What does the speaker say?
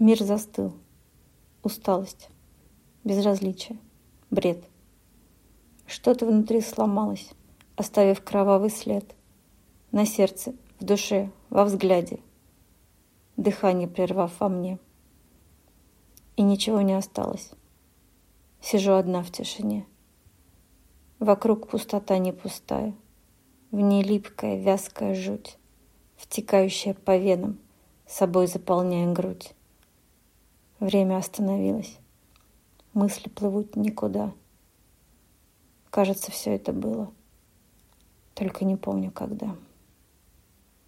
Мир застыл. Усталость, безразличие, бред. Что-то внутри сломалось, оставив кровавый след. На сердце, в душе, во взгляде. Дыхание прервав во мне. И ничего не осталось. Сижу одна в тишине. Вокруг пустота не пустая. В ней липкая, вязкая жуть, Втекающая по венам, собой заполняя грудь. Время остановилось. Мысли плывут никуда. Кажется, все это было. Только не помню, когда.